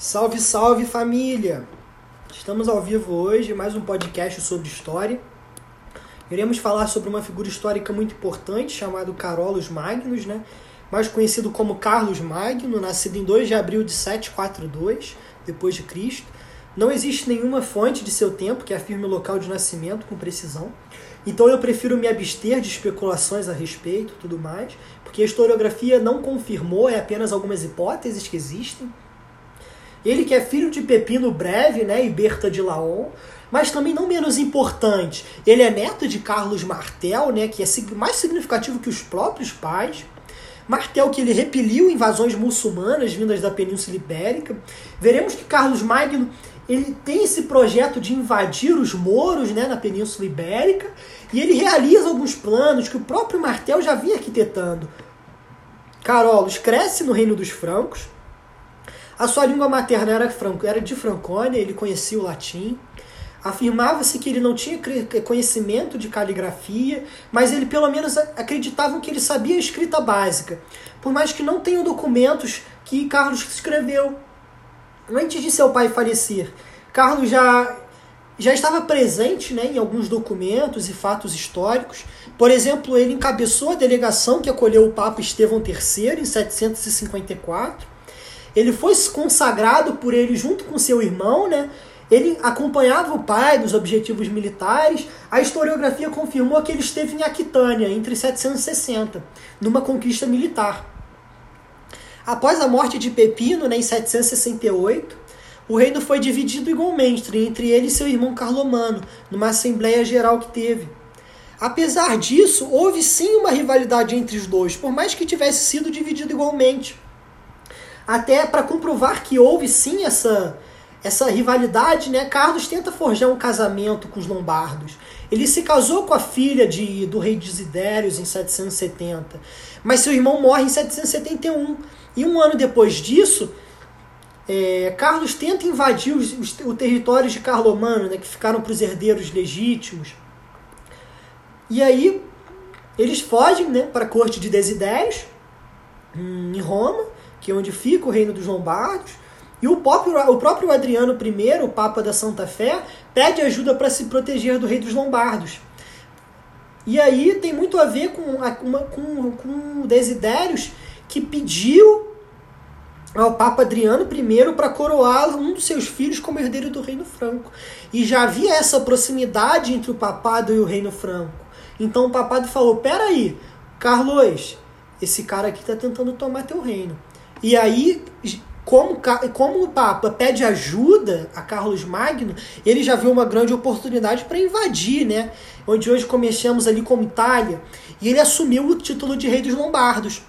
Salve, salve família! Estamos ao vivo hoje, mais um podcast sobre história. Iremos falar sobre uma figura histórica muito importante chamado Carolus Magnus, né? mais conhecido como Carlos Magno, nascido em 2 de abril de 742 depois de Cristo. Não existe nenhuma fonte de seu tempo que afirme o local de nascimento com precisão. Então eu prefiro me abster de especulações a respeito, tudo mais, porque a historiografia não confirmou, é apenas algumas hipóteses que existem. Ele que é filho de Pepino Breve, né, e Berta de Laon, mas também não menos importante, ele é neto de Carlos Martel, né, que é mais significativo que os próprios pais. Martel que ele repeliu invasões muçulmanas vindas da Península Ibérica. Veremos que Carlos Magno ele tem esse projeto de invadir os moros né, na Península Ibérica e ele realiza alguns planos que o próprio Martel já vinha arquitetando. Carolos cresce no reino dos francos. A sua língua materna era, franco, era de Francônia, ele conhecia o latim. Afirmava-se que ele não tinha conhecimento de caligrafia, mas ele pelo menos acreditavam que ele sabia a escrita básica, por mais que não tenham documentos que Carlos escreveu antes de seu pai falecer, Carlos já, já estava presente né, em alguns documentos e fatos históricos. Por exemplo, ele encabeçou a delegação que acolheu o Papa Estevão III em 754. Ele foi consagrado por ele junto com seu irmão, né? Ele acompanhava o pai dos objetivos militares. A historiografia confirmou que ele esteve em Aquitânia entre 760, numa conquista militar. Após a morte de Pepino, né, em 768, o reino foi dividido igualmente entre ele e seu irmão Carlomano, numa Assembleia Geral que teve. Apesar disso, houve sim uma rivalidade entre os dois, por mais que tivesse sido dividido igualmente. Até para comprovar que houve sim essa, essa rivalidade, né, Carlos tenta forjar um casamento com os lombardos. Ele se casou com a filha de, do rei Desidérios em 770, mas seu irmão morre em 771 e um ano depois disso, é, Carlos tenta invadir os, os, o território de Carlomano, né, que ficaram para os herdeiros legítimos. E aí eles fogem né, para a corte de Desidérios, hum, em Roma, que é onde fica o reino dos Lombardos. E o próprio, o próprio Adriano I, o Papa da Santa Fé, pede ajuda para se proteger do rei dos Lombardos. E aí tem muito a ver com, com, com Desidérios, que pediu ao Papa Adriano I para coroar um dos seus filhos como herdeiro do Reino Franco. E já havia essa proximidade entre o papado e o Reino Franco. Então o papado falou: peraí, Carlos, esse cara aqui está tentando tomar teu reino. E aí, como, como o Papa pede ajuda a Carlos Magno, ele já viu uma grande oportunidade para invadir, né? Onde hoje começamos ali como Itália. E ele assumiu o título de rei dos Lombardos.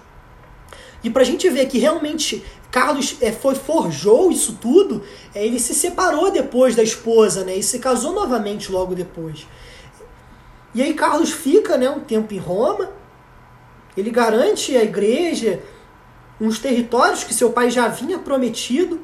E para a gente ver que realmente Carlos é, foi forjou isso tudo, é, ele se separou depois da esposa, né? E se casou novamente logo depois. E aí Carlos fica, né, um tempo em Roma. Ele garante à igreja uns territórios que seu pai já havia prometido.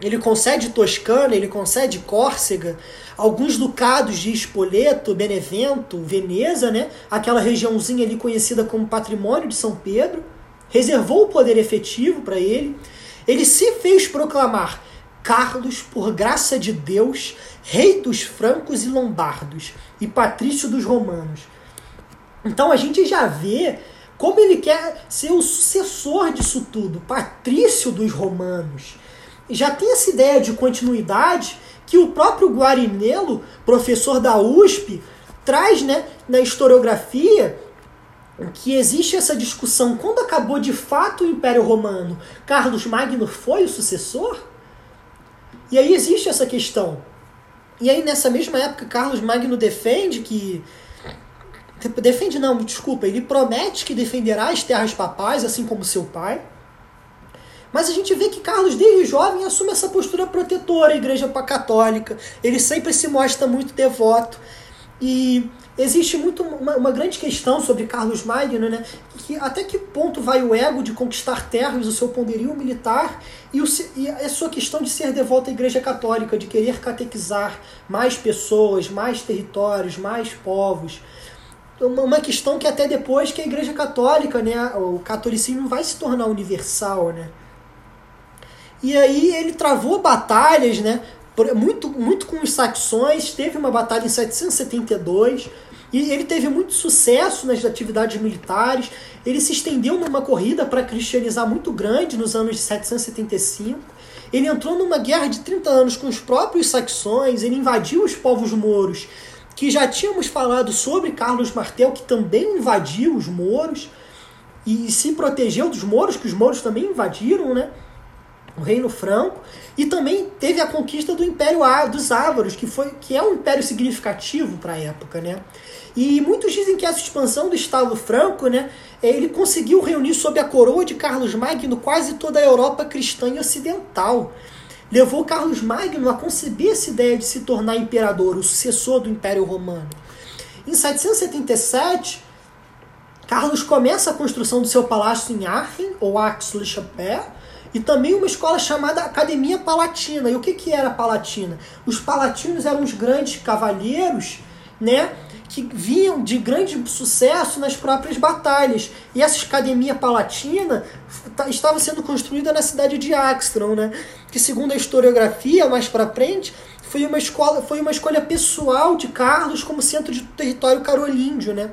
Ele concede Toscana, ele concede Córcega, alguns ducados de Spoleto, Benevento, Veneza, né? Aquela regiãozinha ali conhecida como Patrimônio de São Pedro reservou o poder efetivo para ele. Ele se fez proclamar Carlos, por graça de Deus, rei dos francos e lombardos e patrício dos romanos. Então a gente já vê como ele quer ser o sucessor disso tudo, patrício dos romanos. Já tem essa ideia de continuidade que o próprio Guarinello, professor da USP, traz né, na historiografia que existe essa discussão quando acabou de fato o Império Romano, Carlos Magno foi o sucessor? E aí existe essa questão. E aí nessa mesma época Carlos Magno defende que defende não, desculpa, ele promete que defenderá as terras papais assim como seu pai. Mas a gente vê que Carlos, desde jovem, assume essa postura protetora à Igreja Católica. Ele sempre se mostra muito devoto. E existe muito uma, uma, grande questão sobre Carlos Magno, né? Que até que ponto vai o ego de conquistar terras, o seu poderio militar e, o, e a sua questão de ser devoto à Igreja Católica, de querer catequizar mais pessoas, mais territórios, mais povos. Uma questão que até depois que a Igreja Católica, né, o catolicismo vai se tornar universal, né? E aí ele travou batalhas, né? Muito, muito com os saxões, teve uma batalha em 772, e ele teve muito sucesso nas atividades militares. Ele se estendeu numa corrida para cristianizar muito grande nos anos de 775. Ele entrou numa guerra de 30 anos com os próprios saxões, ele invadiu os povos mouros, que já tínhamos falado sobre Carlos Martel, que também invadiu os mouros e se protegeu dos mouros, que os mouros também invadiram, né? O Reino Franco. E também teve a conquista do Império dos Ávaros, que, foi, que é um império significativo para a época, né? E muitos dizem que essa expansão do Estado Franco, né, ele conseguiu reunir sob a coroa de Carlos Magno quase toda a Europa cristã e ocidental. Levou Carlos Magno a conceber essa ideia de se tornar imperador, o sucessor do Império Romano. Em 777, Carlos começa a construção do seu palácio em Aachen, ou Aix-le-Chapelle, e também uma escola chamada Academia Palatina. E o que, que era Palatina? Os palatinos eram os grandes cavalheiros, né? Que vinham de grande sucesso nas próprias batalhas. E essa academia palatina estava sendo construída na cidade de Axtron, né? que segundo a historiografia, mais para frente, foi uma, escola, foi uma escolha pessoal de Carlos como centro de território carolíndio. Né?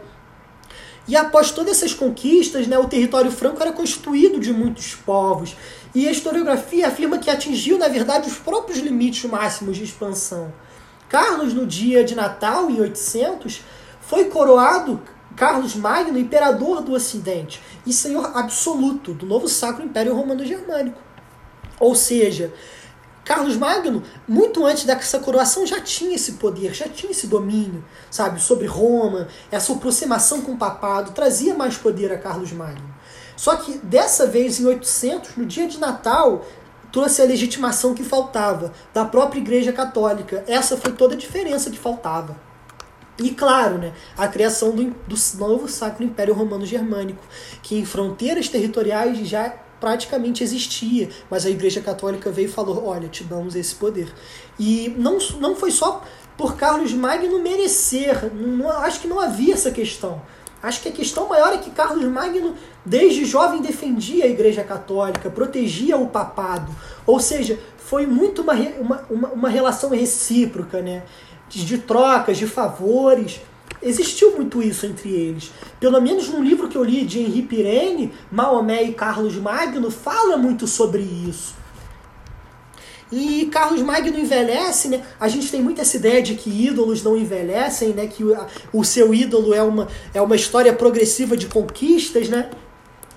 E após todas essas conquistas, né, o território franco era constituído de muitos povos. E a historiografia afirma que atingiu, na verdade, os próprios limites máximos de expansão. Carlos, no dia de Natal, em 800, foi coroado Carlos Magno, imperador do Ocidente e senhor absoluto do novo Sacro Império Romano Germânico. Ou seja, Carlos Magno, muito antes dessa coroação, já tinha esse poder, já tinha esse domínio, sabe, sobre Roma, essa aproximação com o papado, trazia mais poder a Carlos Magno. Só que dessa vez, em 800, no dia de Natal, trouxe a legitimação que faltava da própria Igreja Católica. Essa foi toda a diferença que faltava. E claro, né, a criação do, do novo Sacro Império Romano Germânico, que em fronteiras territoriais já praticamente existia, mas a Igreja Católica veio e falou: olha, te damos esse poder. E não, não foi só por Carlos Magno merecer, não, acho que não havia essa questão. Acho que a questão maior é que Carlos Magno, desde jovem, defendia a Igreja Católica, protegia o papado. Ou seja, foi muito uma, uma, uma, relação recíproca, né? De, de trocas, de favores. Existiu muito isso entre eles. Pelo menos no livro que eu li de Henri Pirene, Maomé e Carlos Magno fala muito sobre isso. E Carlos Magno envelhece, né? A gente tem muito essa ideia de que ídolos não envelhecem, né? Que o, o seu ídolo é uma, é uma história progressiva de conquistas, né?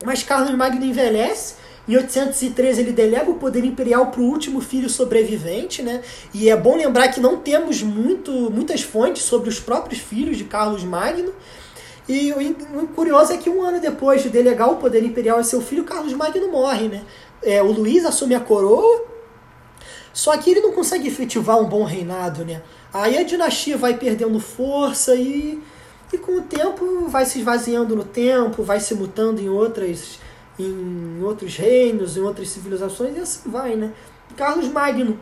Mas Carlos Magno envelhece. Em 813 ele delega o poder imperial para o último filho sobrevivente, né? E é bom lembrar que não temos muito, muitas fontes sobre os próprios filhos de Carlos Magno. E o curioso é que um ano depois de delegar o poder imperial a seu filho, Carlos Magno morre, né? É, o Luís assume a coroa só que ele não consegue efetivar um bom reinado, né? Aí a dinastia vai perdendo força e, e com o tempo vai se esvaziando no tempo, vai se mutando em outras em outros reinos, em outras civilizações e assim vai, né? Carlos Magno,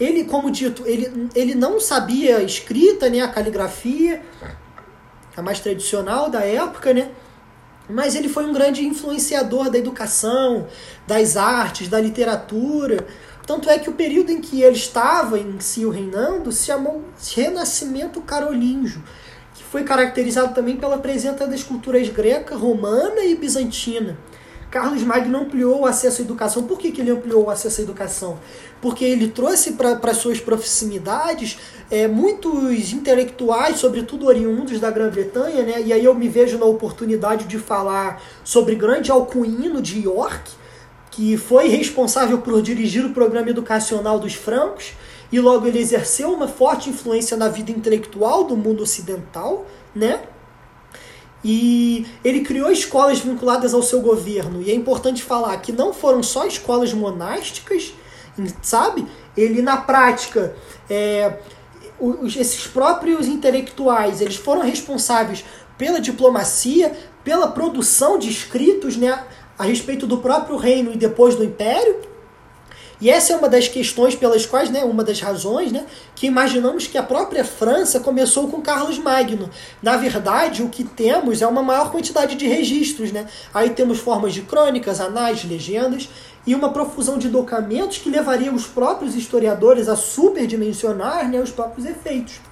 ele, como dito, ele, ele não sabia escrita, né, a caligrafia, a mais tradicional da época, né? Mas ele foi um grande influenciador da educação, das artes, da literatura. Tanto é que o período em que ele estava em si reinando se chamou Renascimento Carolíngio, que foi caracterizado também pela presença das culturas greca, romana e bizantina. Carlos Magno ampliou o acesso à educação. Por que, que ele ampliou o acesso à educação? Porque ele trouxe para suas proximidades é, muitos intelectuais, sobretudo oriundos da Grã-Bretanha, né? e aí eu me vejo na oportunidade de falar sobre grande Alcuino de York, que foi responsável por dirigir o programa educacional dos francos e logo ele exerceu uma forte influência na vida intelectual do mundo ocidental, né? E ele criou escolas vinculadas ao seu governo. E é importante falar que não foram só escolas monásticas, sabe? Ele, na prática, é, os, esses próprios intelectuais, eles foram responsáveis pela diplomacia, pela produção de escritos, né? A respeito do próprio reino e depois do império. E essa é uma das questões pelas quais, né, uma das razões, né, que imaginamos que a própria França começou com Carlos Magno. Na verdade, o que temos é uma maior quantidade de registros, né? Aí temos formas de crônicas, anais, legendas, e uma profusão de documentos que levaria os próprios historiadores a superdimensionar né, os próprios efeitos.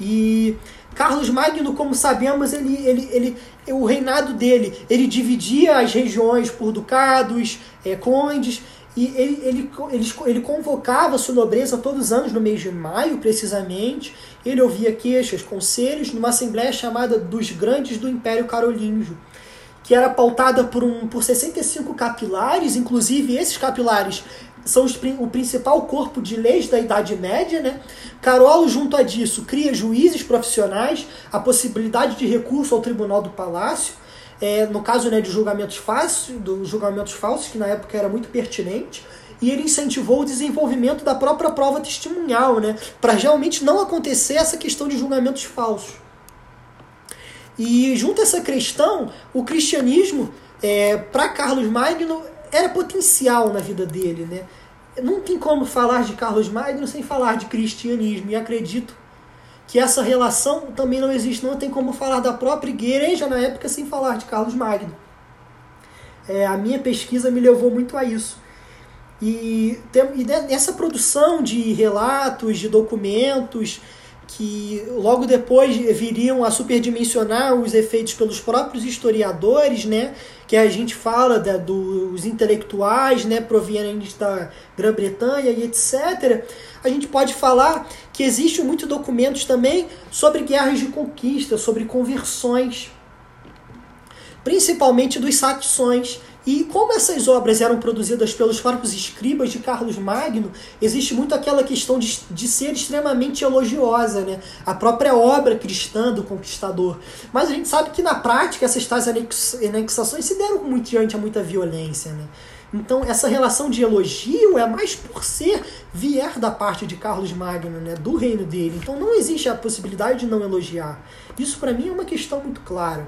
E Carlos Magno, como sabemos, ele, ele, ele, o reinado dele, ele dividia as regiões por ducados, é, condes, e ele, ele, ele, ele convocava sua nobreza todos os anos, no mês de maio, precisamente. Ele ouvia queixas, conselhos, numa assembleia chamada dos Grandes do Império Carolíngio, que era pautada por, um, por 65 capilares, inclusive esses capilares são os, o principal corpo de leis da Idade Média. Né? Carolo, junto a disso, cria juízes profissionais, a possibilidade de recurso ao Tribunal do Palácio, é, no caso né, de julgamentos falsos, julgamentos falsos, que na época era muito pertinente, e ele incentivou o desenvolvimento da própria prova testemunhal, né, para realmente não acontecer essa questão de julgamentos falsos. E junto a essa questão, o cristianismo, é, para Carlos Magno, era potencial na vida dele. Né? Não tem como falar de Carlos Magno sem falar de cristianismo, e acredito que essa relação também não existe. Não tem como falar da própria igreja na época sem falar de Carlos Magno. É, a minha pesquisa me levou muito a isso. E, tem, e nessa produção de relatos, de documentos, que logo depois viriam a superdimensionar os efeitos pelos próprios historiadores, né? Que a gente fala da, dos intelectuais, né? Provenientes da Grã-Bretanha e etc. A gente pode falar que existem muitos documentos também sobre guerras de conquista, sobre conversões, principalmente dos saxões e como essas obras eram produzidas pelos próprios escribas de Carlos Magno, existe muito aquela questão de, de ser extremamente elogiosa, né? A própria obra cristã do conquistador. Mas a gente sabe que na prática essas tais anexações se deram muito diante a muita violência, né? Então essa relação de elogio é mais por ser vier da parte de Carlos Magno, né, do reino dele. Então não existe a possibilidade de não elogiar. Isso para mim é uma questão muito clara.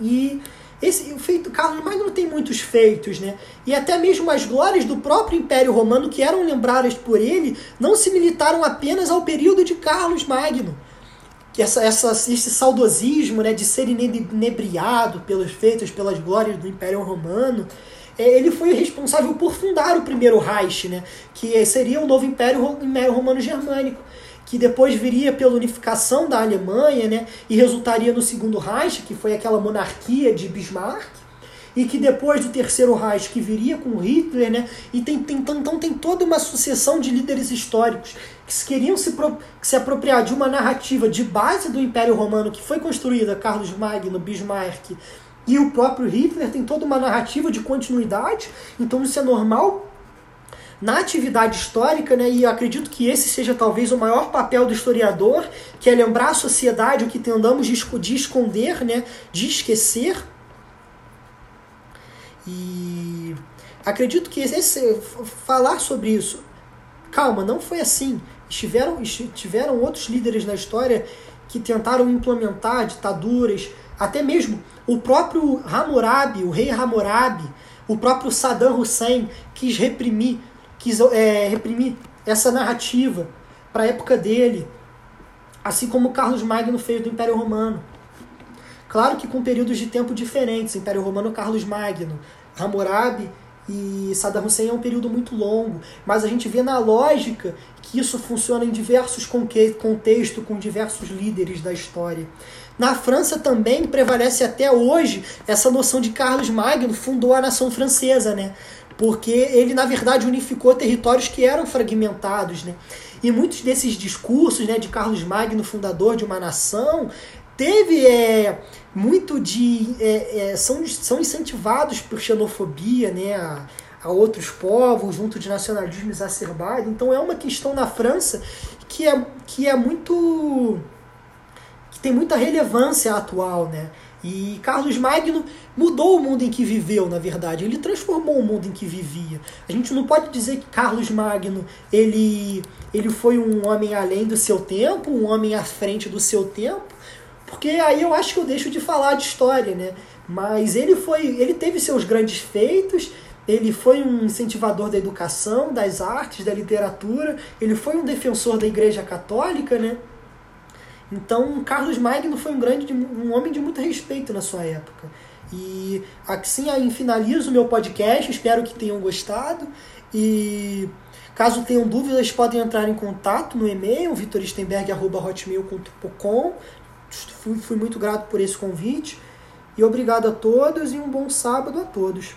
E esse o feito Carlos Magno tem muitos feitos, né? E até mesmo as glórias do próprio Império Romano que eram lembradas por ele não se limitaram apenas ao período de Carlos Magno. Que essa, essa, esse saudosismo né, de ser inebriado pelos feitos, pelas glórias do Império Romano, é, ele foi responsável por fundar o primeiro Reich, né, que seria o novo Império, Império Romano Germânico que depois viria pela unificação da Alemanha, né, e resultaria no segundo Reich, que foi aquela monarquia de Bismarck, e que depois do terceiro Reich que viria com Hitler, né, e tem, tem, então, então tem toda uma sucessão de líderes históricos que queriam se, pro, se apropriar de uma narrativa de base do Império Romano que foi construída, Carlos Magno, Bismarck e o próprio Hitler, tem toda uma narrativa de continuidade, então isso é normal na atividade histórica, né, e acredito que esse seja talvez o maior papel do historiador, que é lembrar a sociedade o que tendamos de esconder, né, de esquecer. E acredito que esse, falar sobre isso, calma, não foi assim. Estiveram, tiveram outros líderes na história que tentaram implementar ditaduras, até mesmo o próprio Hammurabi, o rei Hammurabi, o próprio Saddam Hussein quis reprimir quis é, reprimir essa narrativa para a época dele, assim como Carlos Magno fez do Império Romano. Claro que com períodos de tempo diferentes, Império Romano, Carlos Magno, Hammurabi e Saddam Hussein é um período muito longo, mas a gente vê na lógica que isso funciona em diversos contextos, com diversos líderes da história. Na França também prevalece até hoje essa noção de Carlos Magno fundou a nação francesa, né? Porque ele na verdade unificou territórios que eram fragmentados, né? E muitos desses discursos, né, de Carlos Magno, fundador de uma nação, teve é, muito de é, é, são, são incentivados por xenofobia, né, a, a outros povos, junto de nacionalismo exacerbado. Então é uma questão na França que é, que é muito que tem muita relevância atual, né? E Carlos Magno mudou o mundo em que viveu, na verdade. Ele transformou o mundo em que vivia. A gente não pode dizer que Carlos Magno ele, ele foi um homem além do seu tempo, um homem à frente do seu tempo, porque aí eu acho que eu deixo de falar de história, né? Mas ele foi, ele teve seus grandes feitos. Ele foi um incentivador da educação, das artes, da literatura. Ele foi um defensor da Igreja Católica, né? Então, Carlos Magno foi um grande um homem de muito respeito na sua época. E assim aí finalizo o meu podcast, espero que tenham gostado. E caso tenham dúvidas, podem entrar em contato no e-mail vitoristenberg.hotmail.com. Fui, fui muito grato por esse convite. E obrigado a todos e um bom sábado a todos.